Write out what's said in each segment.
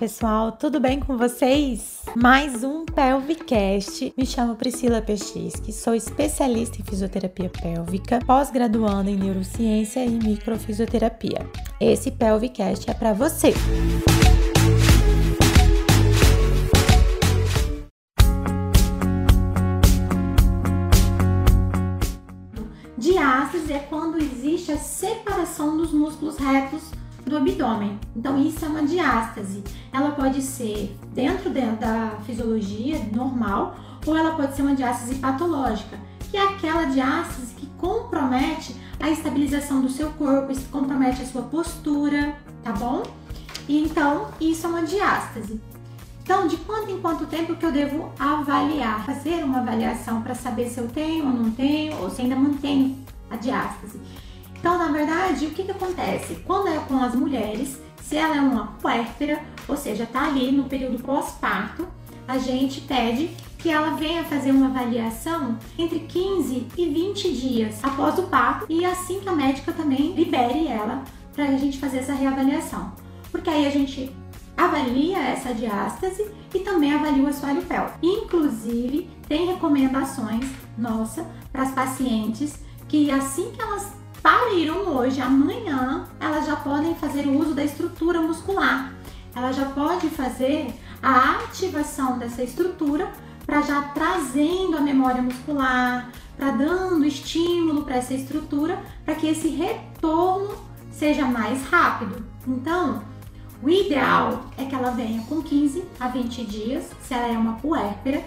pessoal, tudo bem com vocês? Mais um Pelvicast. Me chamo Priscila Pechisque, sou especialista em fisioterapia pélvica, pós-graduando em neurociência e microfisioterapia. Esse Pelvicast é para você. Diástase é quando existe a separação dos músculos retos do abdômen. Então, isso é uma diástase. Ela pode ser dentro da fisiologia normal ou ela pode ser uma diástase patológica, que é aquela diástase que compromete a estabilização do seu corpo, compromete a sua postura, tá bom? E então, isso é uma diástase. Então, de quanto em quanto tempo que eu devo avaliar, fazer uma avaliação para saber se eu tenho ou não tenho, ou se ainda mantenho a diástase. Então, na verdade, o que, que acontece? Quando é com as mulheres, se ela é uma puérpera, ou seja, está ali no período pós-parto, a gente pede que ela venha fazer uma avaliação entre 15 e 20 dias após o parto e assim que a médica também libere ela para a gente fazer essa reavaliação. Porque aí a gente avalia essa diástase e também avalia o assoalho pélvico. Inclusive, tem recomendações nossa para as pacientes que assim que elas pariram hoje, amanhã elas já podem fazer o uso da estrutura muscular. Ela já pode fazer a ativação dessa estrutura para já trazendo a memória muscular, para dando estímulo para essa estrutura, para que esse retorno seja mais rápido. Então, o ideal é que ela venha com 15 a 20 dias, se ela é uma puérpera.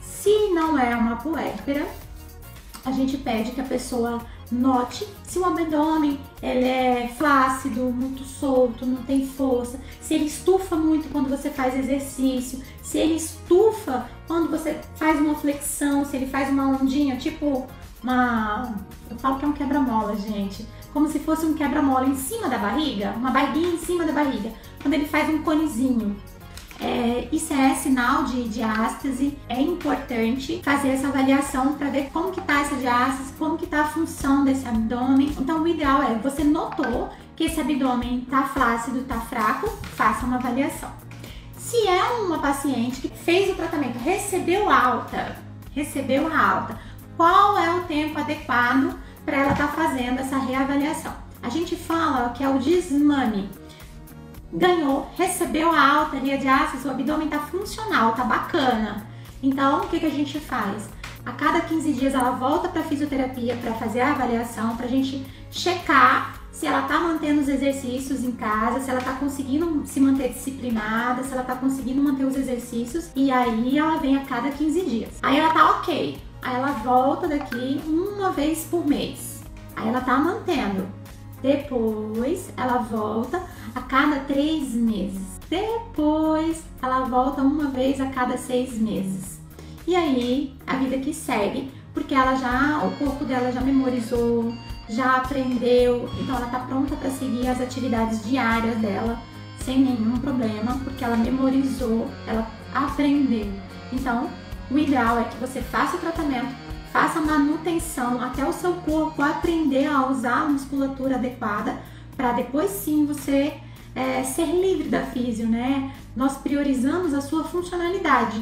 Se não é uma puérpera, a gente pede que a pessoa Note se o abdômen ele é flácido, muito solto, não tem força, se ele estufa muito quando você faz exercício, se ele estufa quando você faz uma flexão, se ele faz uma ondinha, tipo uma. Eu falo que é um quebra-mola, gente. Como se fosse um quebra-mola em cima da barriga, uma barriguinha em cima da barriga, quando ele faz um conezinho. É, isso é sinal de diástase, é importante fazer essa avaliação para ver como que tá essa diástase, como que tá a função desse abdômen. Então o ideal é, você notou que esse abdômen tá flácido, tá fraco, faça uma avaliação. Se é uma paciente que fez o tratamento, recebeu alta, recebeu a alta, qual é o tempo adequado para ela estar tá fazendo essa reavaliação? A gente fala que é o desmame ganhou, recebeu a alta ali de ácido, o abdômen tá funcional, tá bacana. Então, o que, que a gente faz? A cada 15 dias ela volta para fisioterapia para fazer a avaliação, para a gente checar se ela tá mantendo os exercícios em casa, se ela tá conseguindo se manter disciplinada, se ela tá conseguindo manter os exercícios, e aí ela vem a cada 15 dias. Aí ela tá ok. Aí ela volta daqui uma vez por mês. Aí ela tá mantendo. Depois ela volta a cada três meses. Depois ela volta uma vez a cada seis meses. E aí a vida que segue, porque ela já, o corpo dela já memorizou, já aprendeu, então ela tá pronta para seguir as atividades diárias dela sem nenhum problema, porque ela memorizou, ela aprendeu. Então, o ideal é que você faça o tratamento, faça manutenção até o seu corpo aprender a usar a musculatura adequada para depois sim você é, ser livre da físio, né? Nós priorizamos a sua funcionalidade.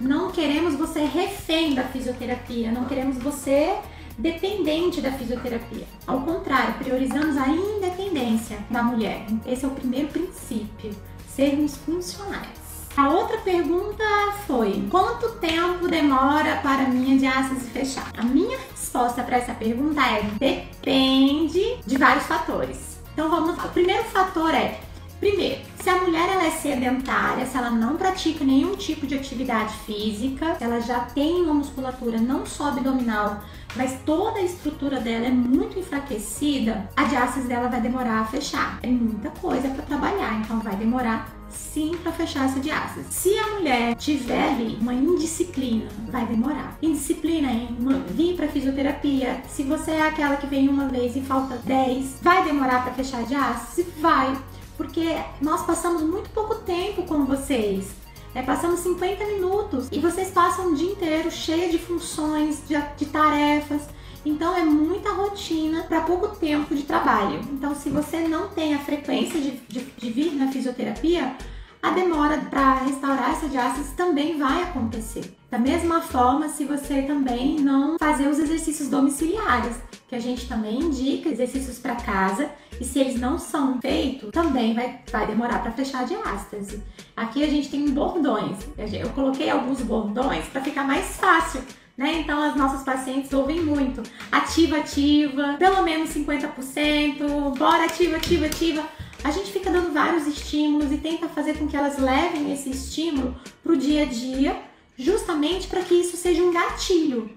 Não queremos você refém da fisioterapia, não queremos você dependente da fisioterapia. Ao contrário, priorizamos a independência da mulher. Esse é o primeiro princípio, sermos funcionais. A outra pergunta foi: quanto tempo demora para minha diástase fechar? A minha resposta para essa pergunta é: depende de vários fatores. Então vamos lá. O primeiro fator é Primeiro, se a mulher ela é sedentária, se ela não pratica nenhum tipo de atividade física, ela já tem uma musculatura não só abdominal, mas toda a estrutura dela é muito enfraquecida, a diástase dela vai demorar a fechar. É muita coisa para trabalhar, então vai demorar sim para fechar essa diástase. Se a mulher tiver ali uma indisciplina, vai demorar. Indisciplina em vir para fisioterapia, se você é aquela que vem uma vez e falta 10, vai demorar para fechar a diástase? Vai porque nós passamos muito pouco tempo com vocês. É, passamos 50 minutos e vocês passam o dia inteiro cheio de funções, de, de tarefas. Então é muita rotina para pouco tempo de trabalho. Então, se você não tem a frequência de, de, de vir na fisioterapia, a demora para restaurar essa diástase também vai acontecer. Da mesma forma, se você também não fazer os exercícios domiciliares, que a gente também indica exercícios para casa, e se eles não são feitos, também vai, vai demorar para fechar a diástase. Aqui a gente tem bordões. Eu coloquei alguns bordões para ficar mais fácil né? Então as nossas pacientes ouvem muito ativa, ativa, pelo menos 50%, bora ativa, ativa, ativa. A gente fica dando vários estímulos e tenta fazer com que elas levem esse estímulo para o dia a dia, justamente para que isso seja um gatilho,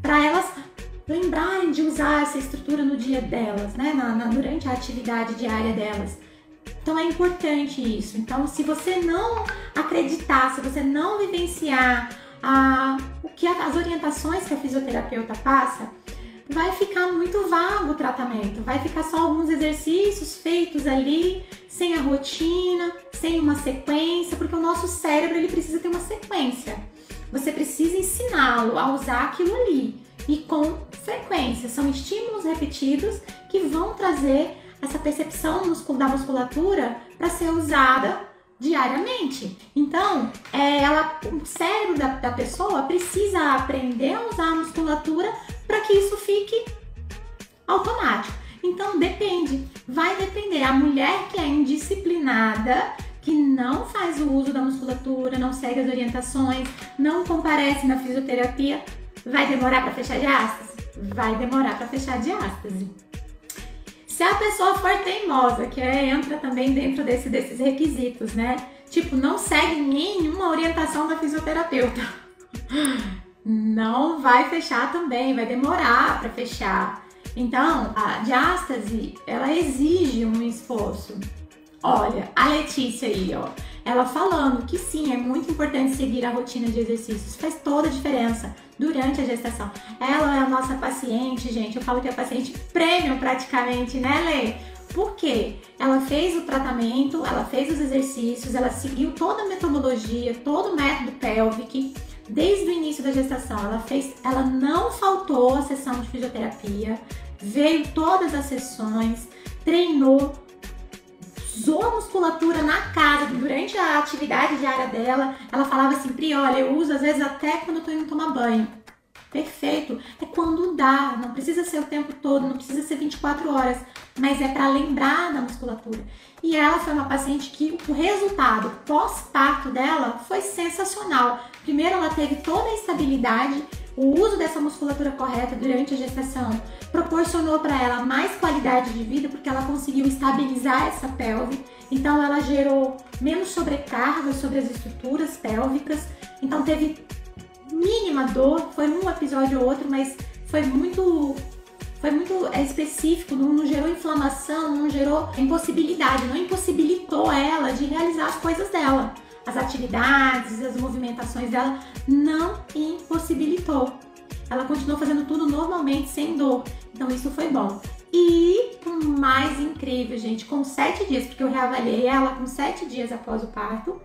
para elas lembrarem de usar essa estrutura no dia delas, né? Na, na, durante a atividade diária delas. Então é importante isso. Então, se você não acreditar, se você não vivenciar a, o que as orientações que a fisioterapeuta passa, vai ficar muito vago o tratamento, vai ficar só alguns exercícios feitos ali, sem a rotina, sem uma sequência, porque o nosso cérebro ele precisa ter uma sequência. Você precisa ensiná-lo a usar aquilo ali e com frequência. São estímulos repetidos que vão trazer essa percepção da musculatura para ser usada diariamente. Então, é, ela, o cérebro da, da pessoa precisa aprender a usar a musculatura para que isso fique automático. Então, depende, vai depender. A mulher que é indisciplinada, que não faz o uso da musculatura, não segue as orientações, não comparece na fisioterapia, vai demorar para fechar diástase? Vai demorar para fechar diástase. Se a pessoa for teimosa, que é, entra também dentro desse, desses requisitos, né? Tipo, não segue nenhuma orientação da fisioterapeuta. Não vai fechar também, vai demorar para fechar. Então, a diástase, ela exige um esforço. Olha, a Letícia aí, ó, ela falando que sim, é muito importante seguir a rotina de exercícios, faz toda a diferença durante a gestação. Ela é a nossa paciente, gente, eu falo que é paciente prêmio praticamente, né, Lê? Por quê? Ela fez o tratamento, ela fez os exercícios, ela seguiu toda a metodologia, todo o método pélvico, desde o início da gestação. Ela fez, ela não faltou a sessão de fisioterapia, veio todas as sessões, treinou usou a musculatura na casa, durante a atividade diária dela, ela falava assim, Pri, olha, eu uso às vezes até quando eu tô indo tomar banho. Perfeito. É quando dá, não precisa ser o tempo todo, não precisa ser 24 horas, mas é para lembrar da musculatura. E ela foi uma paciente que o resultado pós-parto dela foi sensacional. Primeiro, ela teve toda a estabilidade, o uso dessa musculatura correta durante a gestação proporcionou para ela mais qualidade de vida porque ela conseguiu estabilizar essa pelve. Então ela gerou menos sobrecarga sobre as estruturas pélvicas. Então teve mínima dor, foi um episódio ou outro, mas foi muito foi muito é, específico, não, não, gerou inflamação, não gerou impossibilidade, não impossibilitou ela de realizar as coisas dela. As atividades, as movimentações dela não impossibilitou. Ela continuou fazendo tudo normalmente, sem dor. Então isso foi bom. E o mais incrível, gente, com sete dias, porque eu reavaliei ela com sete dias após o parto,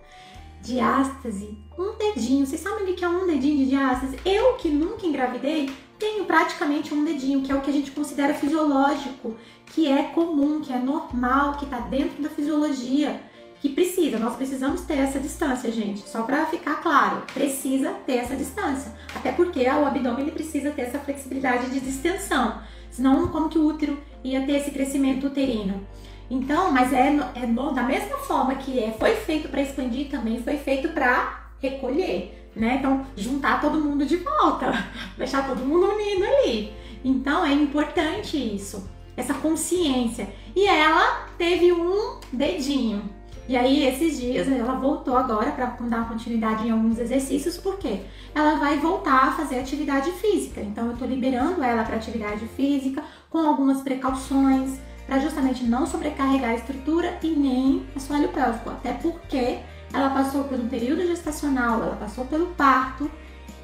diástase, um dedinho. Vocês sabem o que é um dedinho de diástase? Eu que nunca engravidei, tenho praticamente um dedinho, que é o que a gente considera fisiológico, que é comum, que é normal, que está dentro da fisiologia que precisa, nós precisamos ter essa distância, gente, só para ficar claro, precisa ter essa distância, até porque o abdômen ele precisa ter essa flexibilidade de distensão, senão como que o útero ia ter esse crescimento uterino? Então, mas é, é da mesma forma que é, foi feito para expandir, também foi feito para recolher, né? Então, juntar todo mundo de volta, deixar todo mundo unido ali. Então, é importante isso, essa consciência. E ela teve um dedinho, e aí, esses dias, ela voltou agora para dar continuidade em alguns exercícios, porque ela vai voltar a fazer atividade física. Então, eu estou liberando ela para atividade física com algumas precauções, para justamente não sobrecarregar a estrutura e nem o assoalho pélvico. Até porque ela passou por um período gestacional, ela passou pelo parto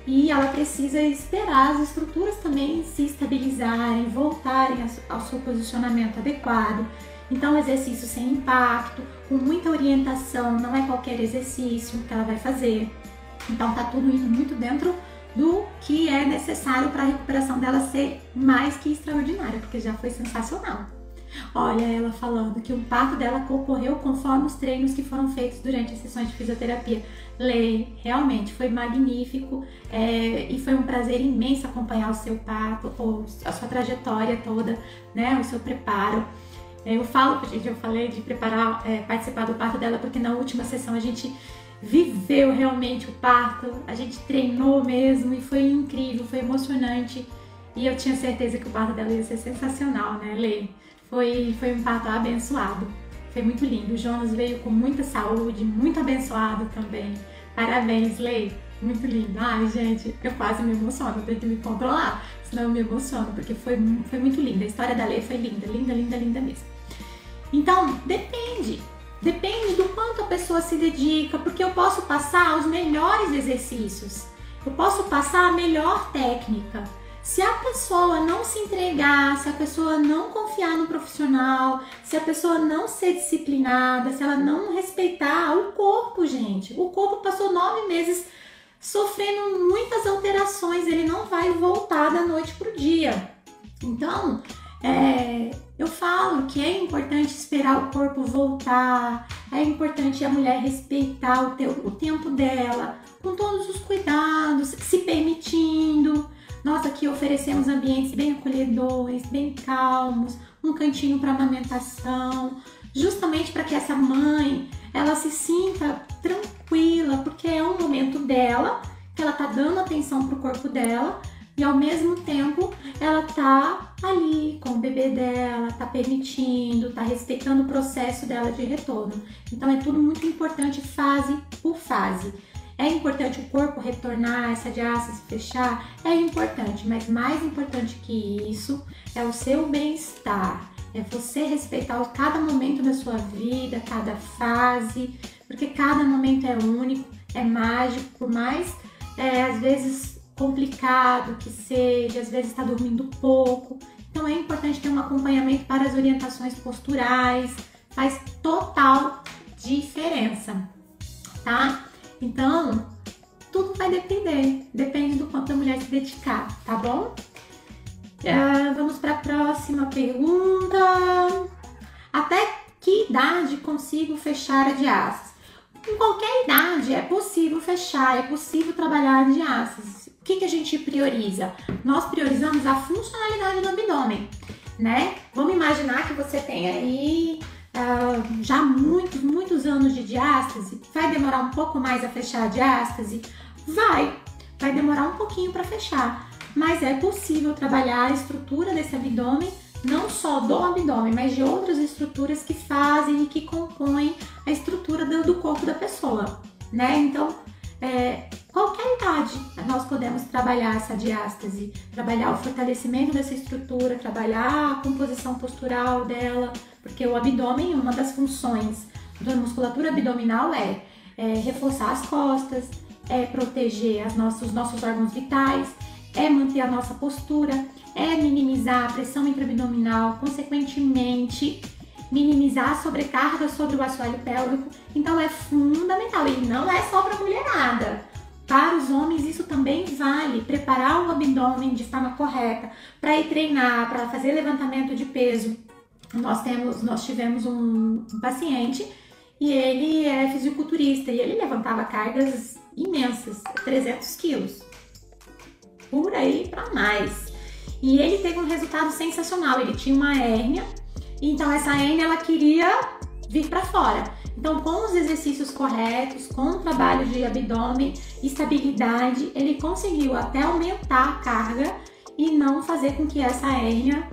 e ela precisa esperar as estruturas também se estabilizarem, voltarem ao seu posicionamento adequado. Então, exercício sem impacto, com muita orientação, não é qualquer exercício que ela vai fazer. Então, tá tudo indo muito dentro do que é necessário para a recuperação dela ser mais que extraordinária, porque já foi sensacional. Olha, ela falando que o parto dela ocorreu conforme os treinos que foram feitos durante as sessões de fisioterapia. Lei, realmente foi magnífico é, e foi um prazer imenso acompanhar o seu parto, ou a sua trajetória toda, né, o seu preparo. Eu falo, gente, eu falei de preparar, é, participar do parto dela, porque na última sessão a gente viveu realmente o parto, a gente treinou mesmo e foi incrível, foi emocionante. E eu tinha certeza que o parto dela ia ser sensacional, né, Lei? Foi, foi um parto abençoado. Foi muito lindo. O Jonas veio com muita saúde, muito abençoado também. Parabéns, Lei. Muito lindo. Ai, gente, eu quase me emociono, eu tenho que me controlar, senão eu me emociono, porque foi, foi muito linda. A história da Lei foi linda, linda, linda, linda mesmo. Então, depende. Depende do quanto a pessoa se dedica, porque eu posso passar os melhores exercícios, eu posso passar a melhor técnica, se a pessoa não se entregar, se a pessoa não confiar no profissional, se a pessoa não ser disciplinada, se ela não respeitar o corpo, gente. O corpo passou nove meses sofrendo muitas alterações, ele não vai voltar da noite pro dia. Então, é, eu falo que é importante esperar o corpo voltar, é importante a mulher respeitar o, teu, o tempo dela, com todos os cuidados, se permitindo. Nós aqui oferecemos ambientes bem acolhedores, bem calmos, um cantinho para amamentação, justamente para que essa mãe ela se sinta tranquila, porque é um momento dela, que ela tá dando atenção pro corpo dela e ao mesmo tempo ela tá ali com o bebê dela, tá permitindo, tá respeitando o processo dela de retorno. Então é tudo muito importante fase por fase. É importante o corpo retornar, essa diástase fechar? É importante, mas mais importante que isso é o seu bem-estar. É você respeitar cada momento da sua vida, cada fase, porque cada momento é único, é mágico, por mais é, às vezes complicado que seja, às vezes está dormindo pouco. Então é importante ter um acompanhamento para as orientações posturais, faz total diferença, tá? Então, tudo vai depender, depende do quanto a mulher se dedicar, tá bom? Uh, vamos para a próxima pergunta. Até que idade consigo fechar a diástase? Em qualquer idade é possível fechar, é possível trabalhar a diástase. O que, que a gente prioriza? Nós priorizamos a funcionalidade do abdômen, né? Vamos imaginar que você tem aí uh, já muitos, muitos anos de diástase, vai demorar um pouco mais a fechar a diástase? Vai, vai demorar um pouquinho para fechar, mas é possível trabalhar a estrutura desse abdômen, não só do abdômen, mas de outras estruturas que fazem e que compõem a estrutura do, corpo da pessoa, né? Então, é, qualquer idade nós podemos trabalhar essa diástase, trabalhar o fortalecimento dessa estrutura, trabalhar a composição postural dela, porque o abdômen, uma das funções da musculatura abdominal é, é reforçar as costas, é proteger as nossas, os nossos órgãos vitais, é manter a nossa postura, é minimizar a pressão intraabdominal, consequentemente minimizar a sobrecarga sobre o assoalho pélvico. Então é fundamental e não é só para mulherada. Para os homens isso também vale, preparar o abdômen de forma correta para ir treinar, para fazer levantamento de peso. Nós temos, nós tivemos um, paciente e ele é fisiculturista e ele levantava cargas imensas, 300 quilos, por aí para mais. E ele teve um resultado sensacional. Ele tinha uma hérnia, então essa hérnia ela queria vir para fora. Então, com os exercícios corretos, com o trabalho de abdômen, estabilidade, ele conseguiu até aumentar a carga e não fazer com que essa hérnia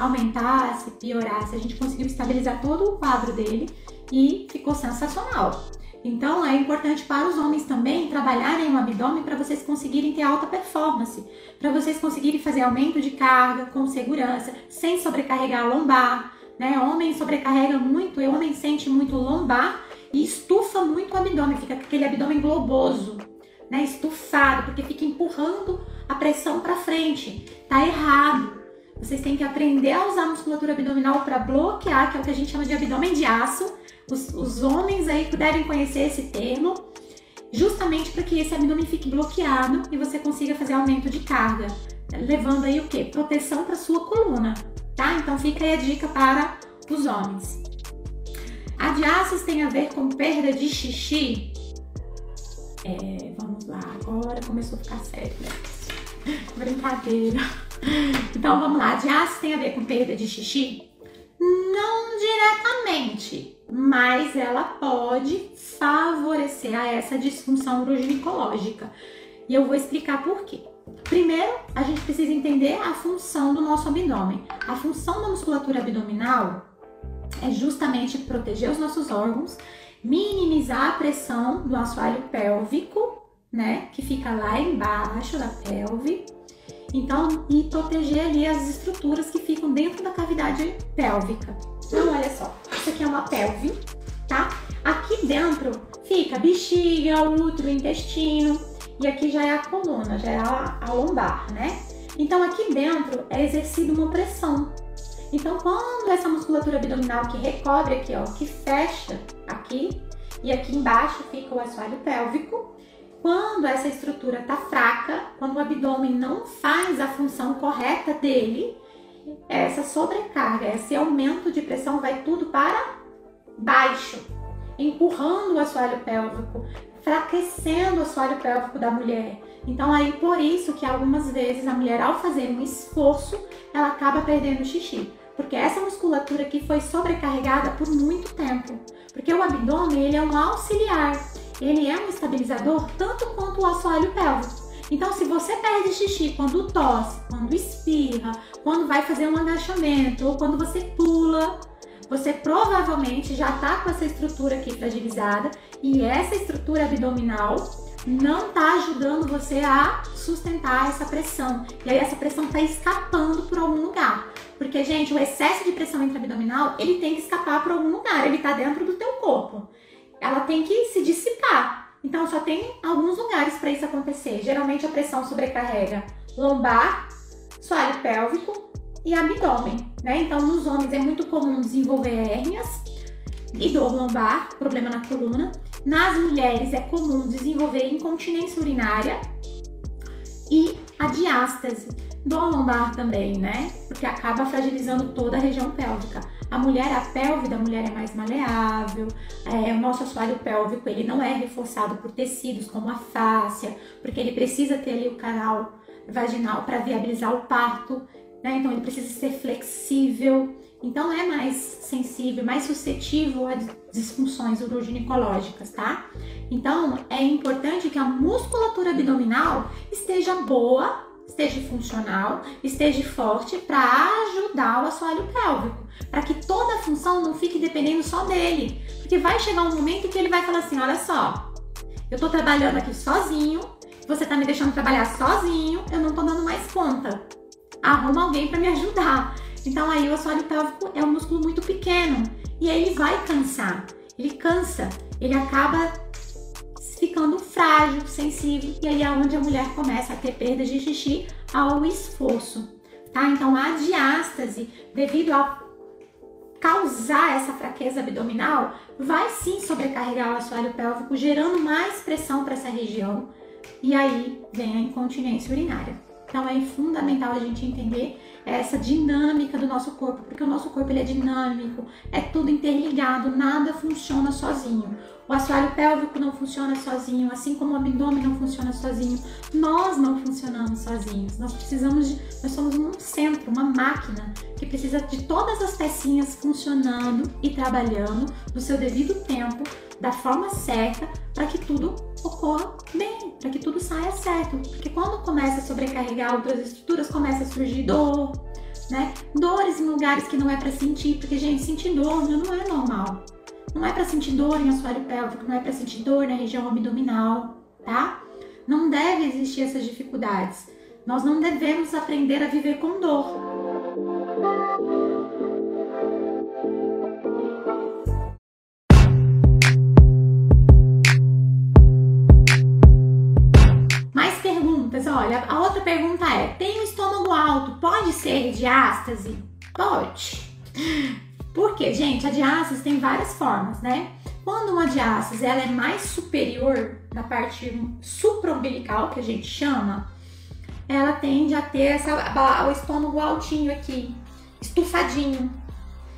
aumentasse, piorasse. A gente conseguiu estabilizar todo o quadro dele e ficou sensacional. Então é importante para os homens também trabalharem o abdômen para vocês conseguirem ter alta performance, para vocês conseguirem fazer aumento de carga com segurança, sem sobrecarregar a lombar. Né? Homem sobrecarrega muito, e homem sente muito lombar e estufa muito o abdômen, fica aquele abdômen globoso, né? estufado, porque fica empurrando a pressão para frente. Tá errado. Vocês têm que aprender a usar a musculatura abdominal para bloquear, que é o que a gente chama de abdômen de aço, os, os homens aí devem conhecer esse termo, justamente para que esse abdômen fique bloqueado e você consiga fazer aumento de carga, levando aí o que? Proteção para sua coluna, tá? Então fica aí a dica para os homens. A diástase tem a ver com perda de xixi? É, vamos lá, agora começou a ficar sério, né? Brincadeira. Então vamos lá, diástase tem a ver com perda de xixi? Não diretamente, mas ela pode favorecer a essa disfunção uroginecológica. E eu vou explicar por quê. Primeiro, a gente precisa entender a função do nosso abdômen. A função da musculatura abdominal é justamente proteger os nossos órgãos, minimizar a pressão do assoalho pélvico, né, que fica lá embaixo da pelve. Então, e proteger ali as estruturas que ficam dentro da cavidade pélvica. Então, olha só, isso aqui é uma pelve, tá? Aqui dentro fica bexiga, útero, intestino, e aqui já é a coluna, já é a, a lombar, né? Então, aqui dentro é exercida uma pressão então, quando essa musculatura abdominal que recobre aqui, ó, que fecha aqui, e aqui embaixo fica o assoalho pélvico, quando essa estrutura está fraca, quando o abdômen não faz a função correta dele, essa sobrecarga, esse aumento de pressão vai tudo para baixo, empurrando o assoalho pélvico, enfraquecendo o assoalho pélvico da mulher. Então aí por isso que algumas vezes a mulher ao fazer um esforço, ela acaba perdendo xixi porque essa musculatura aqui foi sobrecarregada por muito tempo. Porque o abdômen ele é um auxiliar, ele é um estabilizador tanto quanto o assoalho pélvico. Então, se você perde xixi quando tosse, quando espirra, quando vai fazer um agachamento ou quando você pula, você provavelmente já está com essa estrutura aqui fragilizada e essa estrutura abdominal não está ajudando você a sustentar essa pressão. E aí essa pressão está escapando por algum lugar. Porque, gente, o excesso de pressão intraabdominal, ele tem que escapar para algum lugar, ele está dentro do teu corpo. Ela tem que se dissipar. Então, só tem alguns lugares para isso acontecer. Geralmente, a pressão sobrecarrega lombar, soalho pélvico e abdômen, né? Então, nos homens é muito comum desenvolver hérnias e dor lombar, problema na coluna. Nas mulheres é comum desenvolver incontinência urinária e a diástase do lombar também, né? Porque acaba fragilizando toda a região pélvica. A mulher, a pelve da mulher é mais maleável, é, o nosso assoalho pélvico ele não é reforçado por tecidos como a fáscia, porque ele precisa ter ali o canal vaginal para viabilizar o parto, né? Então ele precisa ser flexível, então é mais sensível, mais suscetível a disfunções uroginecológicas, tá? Então é importante que a musculatura abdominal esteja boa esteja funcional, esteja forte para ajudar o assoalho pélvico, para que toda a função não fique dependendo só dele, porque vai chegar um momento que ele vai falar assim, olha só, eu tô trabalhando aqui sozinho, você tá me deixando trabalhar sozinho, eu não tô dando mais conta. Arruma alguém para me ajudar. Então aí o assoalho pélvico é um músculo muito pequeno e aí ele vai cansar. Ele cansa, ele acaba ficando frágil, sensível, e aí é onde a mulher começa a ter perda de xixi ao esforço, tá? Então a diástase, devido a causar essa fraqueza abdominal, vai sim sobrecarregar o assoalho pélvico, gerando mais pressão para essa região, e aí vem a incontinência urinária. Então é fundamental a gente entender essa dinâmica do nosso corpo, porque o nosso corpo ele é dinâmico, é tudo interligado, nada funciona sozinho. O assoalho pélvico não funciona sozinho, assim como o abdômen não funciona sozinho. Nós não funcionamos sozinhos. Nós precisamos de, nós somos um centro, uma máquina que precisa de todas as pecinhas funcionando e trabalhando no seu devido tempo, da forma certa, para que tudo ocorra bem, para que tudo saia certo. Porque quando começa a sobrecarregar outras estruturas, começa a surgir dor, né? Dores em lugares que não é para sentir, porque gente, sentir dor não é normal. Não é para sentir dor em assoalho pélvico, não é para sentir dor na região abdominal, tá? Não deve existir essas dificuldades. Nós não devemos aprender a viver com dor. Mais perguntas. Olha, a outra pergunta é: tem estômago alto, pode ser diástase? Pode. Porque, gente, a diástase tem várias formas, né? Quando uma diástase ela é mais superior na parte supraumbilical, que a gente chama, ela tende a ter essa, o estômago altinho aqui. estufadinho.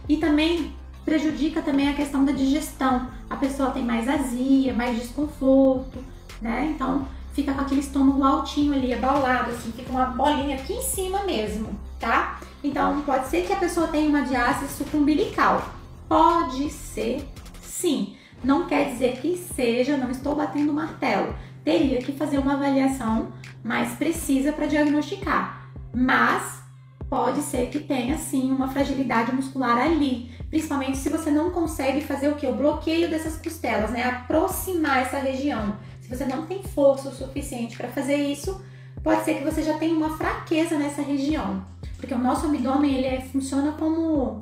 E também prejudica também a questão da digestão. A pessoa tem mais azia, mais desconforto, né? Então fica com aquele estômago altinho ali, abaulado, assim, fica uma bolinha aqui em cima mesmo, tá? Então pode ser que a pessoa tenha uma diástase supraumbilical. Pode ser sim. Não quer dizer que seja, não estou batendo martelo. Teria que fazer uma avaliação mais precisa para diagnosticar. Mas pode ser que tenha sim uma fragilidade muscular ali, principalmente se você não consegue fazer o que? O bloqueio dessas costelas, né? Aproximar essa região. Se você não tem força o suficiente para fazer isso, pode ser que você já tenha uma fraqueza nessa região. Porque o nosso abdômen ele é, funciona como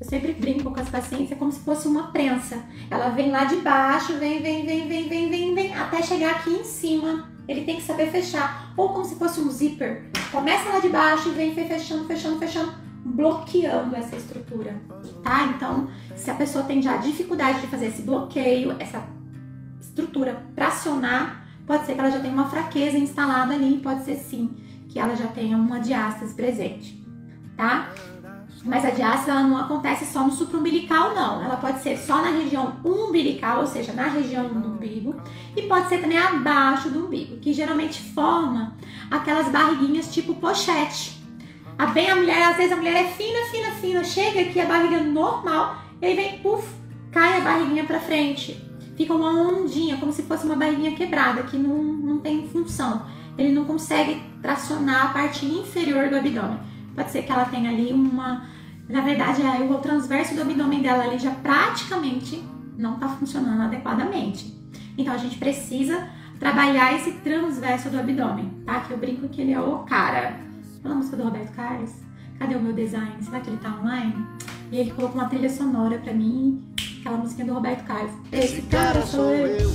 eu sempre brinco com as pacientes, é como se fosse uma prensa. Ela vem lá de baixo, vem, vem, vem, vem, vem, vem, vem, até chegar aqui em cima. Ele tem que saber fechar. Ou como se fosse um zíper. Começa lá de baixo e vem fechando, fechando, fechando, bloqueando essa estrutura. Tá? Então, se a pessoa tem já dificuldade de fazer esse bloqueio, essa estrutura para acionar, pode ser que ela já tenha uma fraqueza instalada ali, pode ser sim que ela já tenha uma diástase presente, tá? Mas a diástase ela não acontece só no supraumbilical, não. Ela pode ser só na região umbilical, ou seja, na região do umbigo, e pode ser também abaixo do umbigo, que geralmente forma aquelas barriguinhas tipo pochete. A bem a mulher, às vezes a mulher é fina, fina, fina, chega aqui a barriga normal, e aí vem, puf, cai a barriguinha para frente. Fica uma ondinha, como se fosse uma barriguinha quebrada, que não, não tem função. Ele não consegue tracionar a parte inferior do abdômen. Pode ser que ela tenha ali uma. Na verdade, é o transverso do abdômen dela ali já praticamente não está funcionando adequadamente. Então a gente precisa trabalhar esse transverso do abdômen, tá? Que eu brinco que ele é o cara. Pela música do Roberto Carlos. Cadê o meu design? Será que ele tá online? E ele colocou uma trilha sonora pra mim, aquela musiquinha do Roberto Carlos. Esse cara sou eu.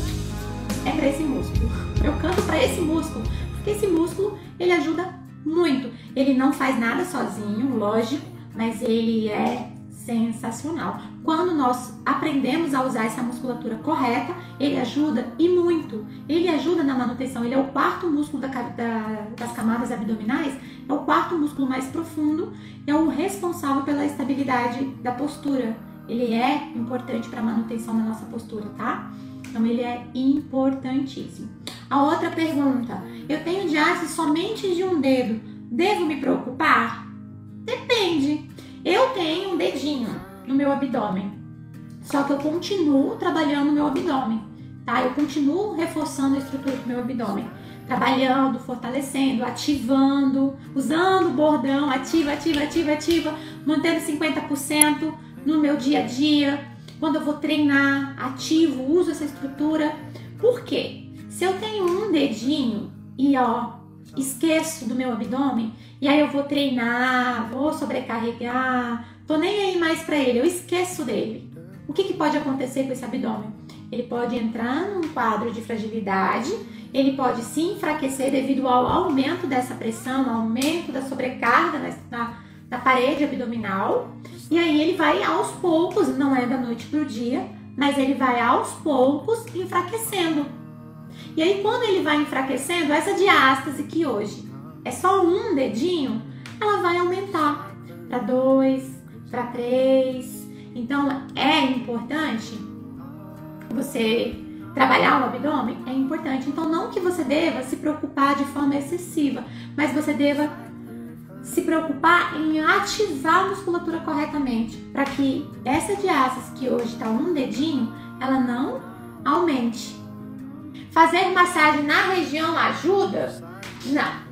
É pra esse músculo. Eu canto pra esse músculo, porque esse músculo ele ajuda muito. Ele não faz nada sozinho, lógico, mas ele é sensacional. Quando nós aprendemos a usar essa musculatura correta, ele ajuda e muito. Ele ajuda na manutenção. Ele é o quarto músculo da, da, das camadas abdominais, é o quarto músculo mais profundo, é o responsável pela estabilidade da postura. Ele é importante para a manutenção da nossa postura, tá? Então ele é importantíssimo. A outra pergunta: eu tenho diástase somente de um dedo, devo me preocupar? Depende. Eu tenho um dedinho no meu abdômen, só que eu continuo trabalhando no meu abdômen, tá? Eu continuo reforçando a estrutura do meu abdômen, trabalhando, fortalecendo, ativando, usando o bordão, ativa, ativa, ativa, ativa, mantendo 50% no meu dia a dia. Quando eu vou treinar, ativo, uso essa estrutura. Por quê? Se eu tenho um dedinho e ó, esqueço do meu abdômen, e aí eu vou treinar, vou sobrecarregar, tô nem aí mais para ele, eu esqueço dele. O que, que pode acontecer com esse abdômen? Ele pode entrar num quadro de fragilidade, ele pode se enfraquecer devido ao aumento dessa pressão, aumento da sobrecarga na, na, na parede abdominal, e aí ele vai aos poucos, não é da noite pro dia, mas ele vai aos poucos enfraquecendo. E aí, quando ele vai enfraquecendo, essa diástase que hoje é só um dedinho, ela vai aumentar para dois, para três. Então, é importante você trabalhar o abdômen? É importante. Então, não que você deva se preocupar de forma excessiva, mas você deva se preocupar em ativar a musculatura corretamente, para que essa diástase que hoje está um dedinho, ela não aumente. Fazer massagem na região ajuda? Não.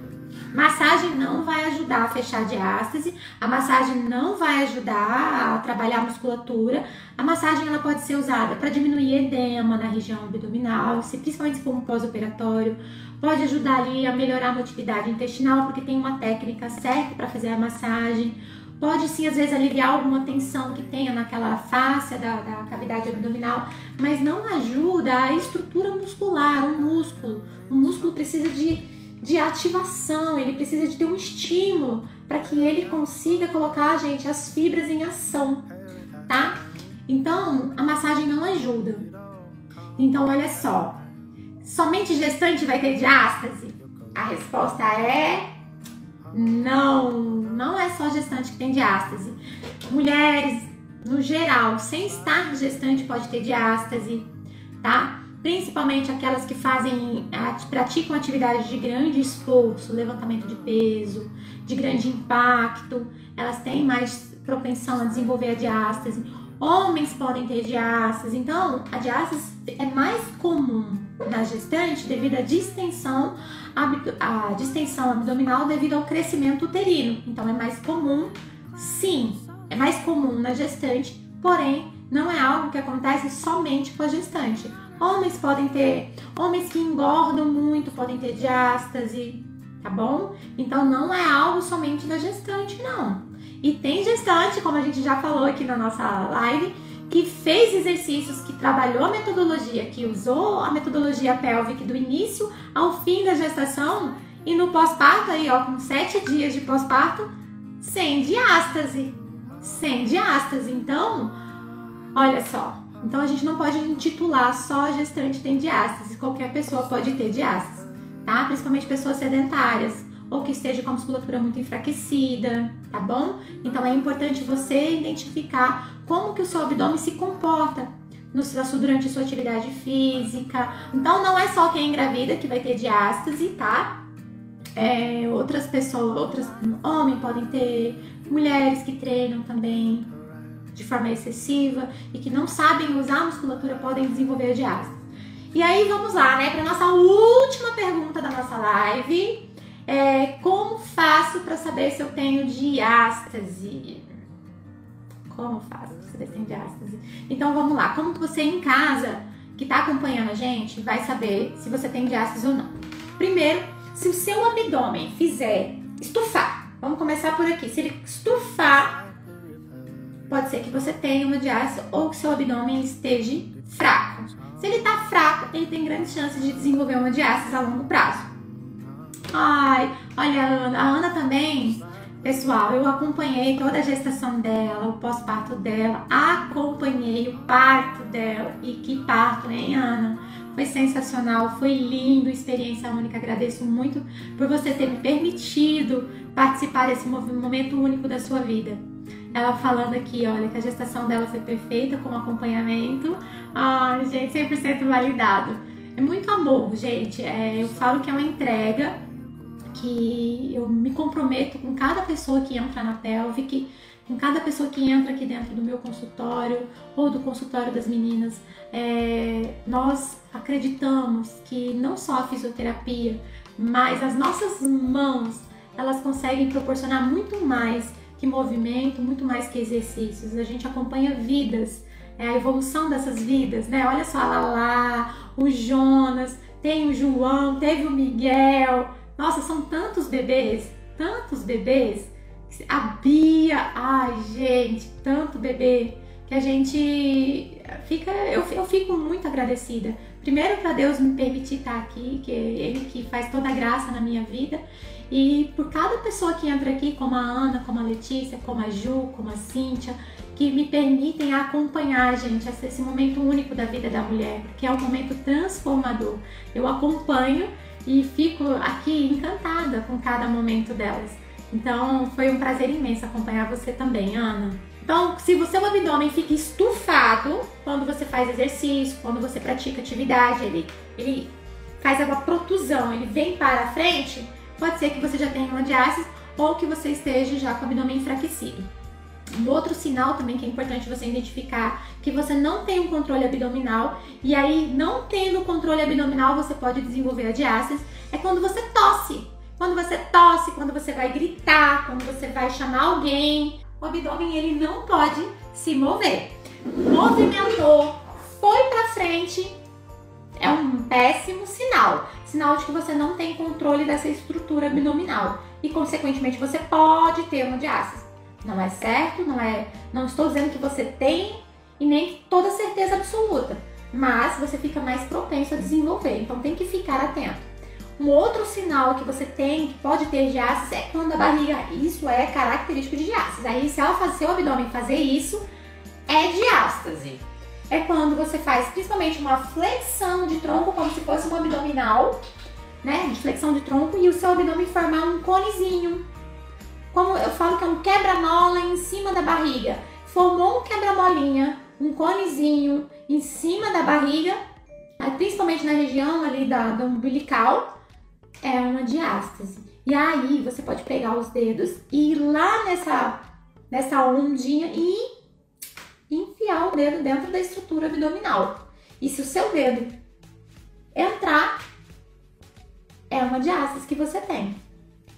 Massagem não vai ajudar a fechar a diástase, a massagem não vai ajudar a trabalhar a musculatura. A massagem ela pode ser usada para diminuir edema na região abdominal, se, principalmente se for um pós-operatório. Pode ajudar ali a melhorar a motilidade intestinal, porque tem uma técnica certa para fazer a massagem Pode sim, às vezes, aliviar alguma tensão que tenha naquela face da, da cavidade abdominal, mas não ajuda a estrutura muscular, o músculo. O músculo precisa de, de ativação, ele precisa de ter um estímulo para que ele consiga colocar, gente, as fibras em ação, tá? Então, a massagem não ajuda. Então, olha só, somente gestante vai ter diástase? A resposta é não, não é só gestante que tem diástase. Mulheres, no geral, sem estar gestante, pode ter diástase, tá? Principalmente aquelas que fazem, praticam atividades de grande esforço, levantamento de peso, de grande impacto, elas têm mais propensão a desenvolver a diástase. Homens podem ter diástase, então a diástase é mais comum na gestante devido à distensão, a distensão abdominal devido ao crescimento uterino. Então é mais comum, sim, é mais comum na gestante, porém não é algo que acontece somente com a gestante. Homens podem ter, homens que engordam muito podem ter diástase, tá bom? Então não é algo somente da gestante, não. E tem gestante, como a gente já falou aqui na nossa live, que fez exercícios, que trabalhou a metodologia, que usou a metodologia pélvica do início ao fim da gestação e no pós-parto, aí ó, com sete dias de pós-parto, sem diástase. Sem diástase. Então, olha só. Então a gente não pode intitular só gestante tem diástase. Qualquer pessoa pode ter diástase, tá? Principalmente pessoas sedentárias ou que esteja com a musculatura muito enfraquecida, tá bom? Então é importante você identificar como que o seu abdômen se comporta no, durante a sua atividade física. Então não é só quem engravida que vai ter diástase, tá? É, outras pessoas, outras homens podem ter, mulheres que treinam também de forma excessiva e que não sabem usar a musculatura podem desenvolver diástase. E aí vamos lá, né, para nossa última pergunta da nossa live. É, como faço para saber se eu tenho diástase? Como faço para saber se tem diástase? Então vamos lá. Como você em casa, que está acompanhando a gente, vai saber se você tem diástase ou não? Primeiro, se o seu abdômen fizer estufar, vamos começar por aqui. Se ele estufar, pode ser que você tenha uma diástase ou que seu abdômen esteja fraco. Se ele está fraco, ele tem grandes chances de desenvolver uma diástase a longo prazo. Ai, olha a Ana. A Ana também, pessoal, eu acompanhei toda a gestação dela, o pós-parto dela, acompanhei o parto dela. E que parto, hein, Ana? Foi sensacional, foi lindo, experiência única. Agradeço muito por você ter me permitido participar desse momento único da sua vida. Ela falando aqui, olha, que a gestação dela foi perfeita com acompanhamento. Ai, gente, 100% validado. É muito amor, gente. É, eu falo que é uma entrega que eu me comprometo com cada pessoa que entra na Pelvic, com cada pessoa que entra aqui dentro do meu consultório ou do consultório das meninas. É, nós acreditamos que não só a fisioterapia, mas as nossas mãos elas conseguem proporcionar muito mais que movimento, muito mais que exercícios. A gente acompanha vidas, é a evolução dessas vidas, né? Olha só a Lala, o Jonas, tem o João, teve o Miguel, nossa, são tantos bebês, tantos bebês. A Bia, ai gente, tanto bebê que a gente fica, eu, eu fico muito agradecida. Primeiro para Deus me permitir estar aqui, que é Ele que faz toda a graça na minha vida. E por cada pessoa que entra aqui, como a Ana, como a Letícia, como a Ju, como a Cíntia, que me permitem acompanhar, gente, esse momento único da vida da mulher, que é um momento transformador. Eu acompanho e fico aqui encantada com cada momento delas. Então foi um prazer imenso acompanhar você também, Ana. Então, se o seu abdômen fica estufado quando você faz exercício, quando você pratica atividade, ele, ele faz uma protusão, ele vem para a frente, pode ser que você já tenha uma diástase ou que você esteja já com o abdômen enfraquecido. Um outro sinal também que é importante você identificar que você não tem um controle abdominal e aí não tendo controle abdominal você pode desenvolver a diástase é quando você tosse. Quando você tosse, quando você vai gritar, quando você vai chamar alguém, o abdômen ele não pode se mover. Movimentou, foi para frente, é um péssimo sinal. Sinal de que você não tem controle dessa estrutura abdominal e consequentemente você pode ter uma diástase. Não é certo, não é. Não estou dizendo que você tem e nem toda certeza absoluta, mas você fica mais propenso a desenvolver. Então tem que ficar atento. Um outro sinal que você tem, que pode ter diástase, é quando a barriga, isso é característico de diástase. Aí se ela fazer o abdômen fazer isso, é diástase. É quando você faz principalmente uma flexão de tronco, como se fosse um abdominal, né? De flexão de tronco, e o seu abdômen formar um conezinho como eu falo que é um quebra-mola em cima da barriga. Formou um quebra-molinha, um conezinho em cima da barriga, principalmente na região ali da, do umbilical, é uma diástase. E aí você pode pegar os dedos e ir lá nessa, nessa ondinha e enfiar o dedo dentro da estrutura abdominal. E se o seu dedo entrar, é uma diástase que você tem,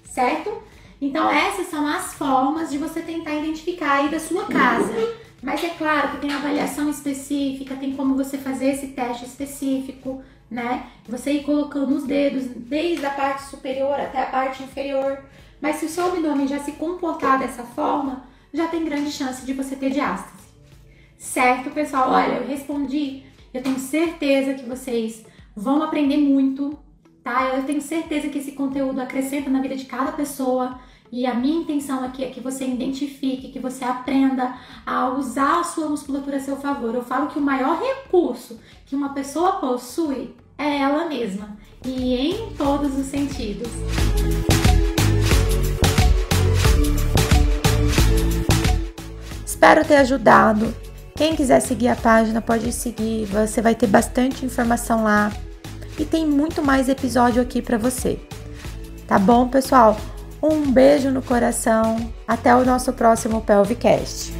certo? Então essas são as formas de você tentar identificar aí da sua casa. Mas é claro que tem avaliação específica, tem como você fazer esse teste específico, né? Você ir colocando os dedos desde a parte superior até a parte inferior. Mas se o seu abdômen já se comportar dessa forma, já tem grande chance de você ter diástase. Certo, pessoal? Olha, eu respondi. Eu tenho certeza que vocês vão aprender muito, tá? Eu tenho certeza que esse conteúdo acrescenta na vida de cada pessoa. E a minha intenção aqui é que você identifique, que você aprenda a usar a sua musculatura a seu favor. Eu falo que o maior recurso que uma pessoa possui é ela mesma, e em todos os sentidos. Espero ter ajudado. Quem quiser seguir a página pode seguir, você vai ter bastante informação lá e tem muito mais episódio aqui para você. Tá bom, pessoal? Um beijo no coração. Até o nosso próximo Pelvicast.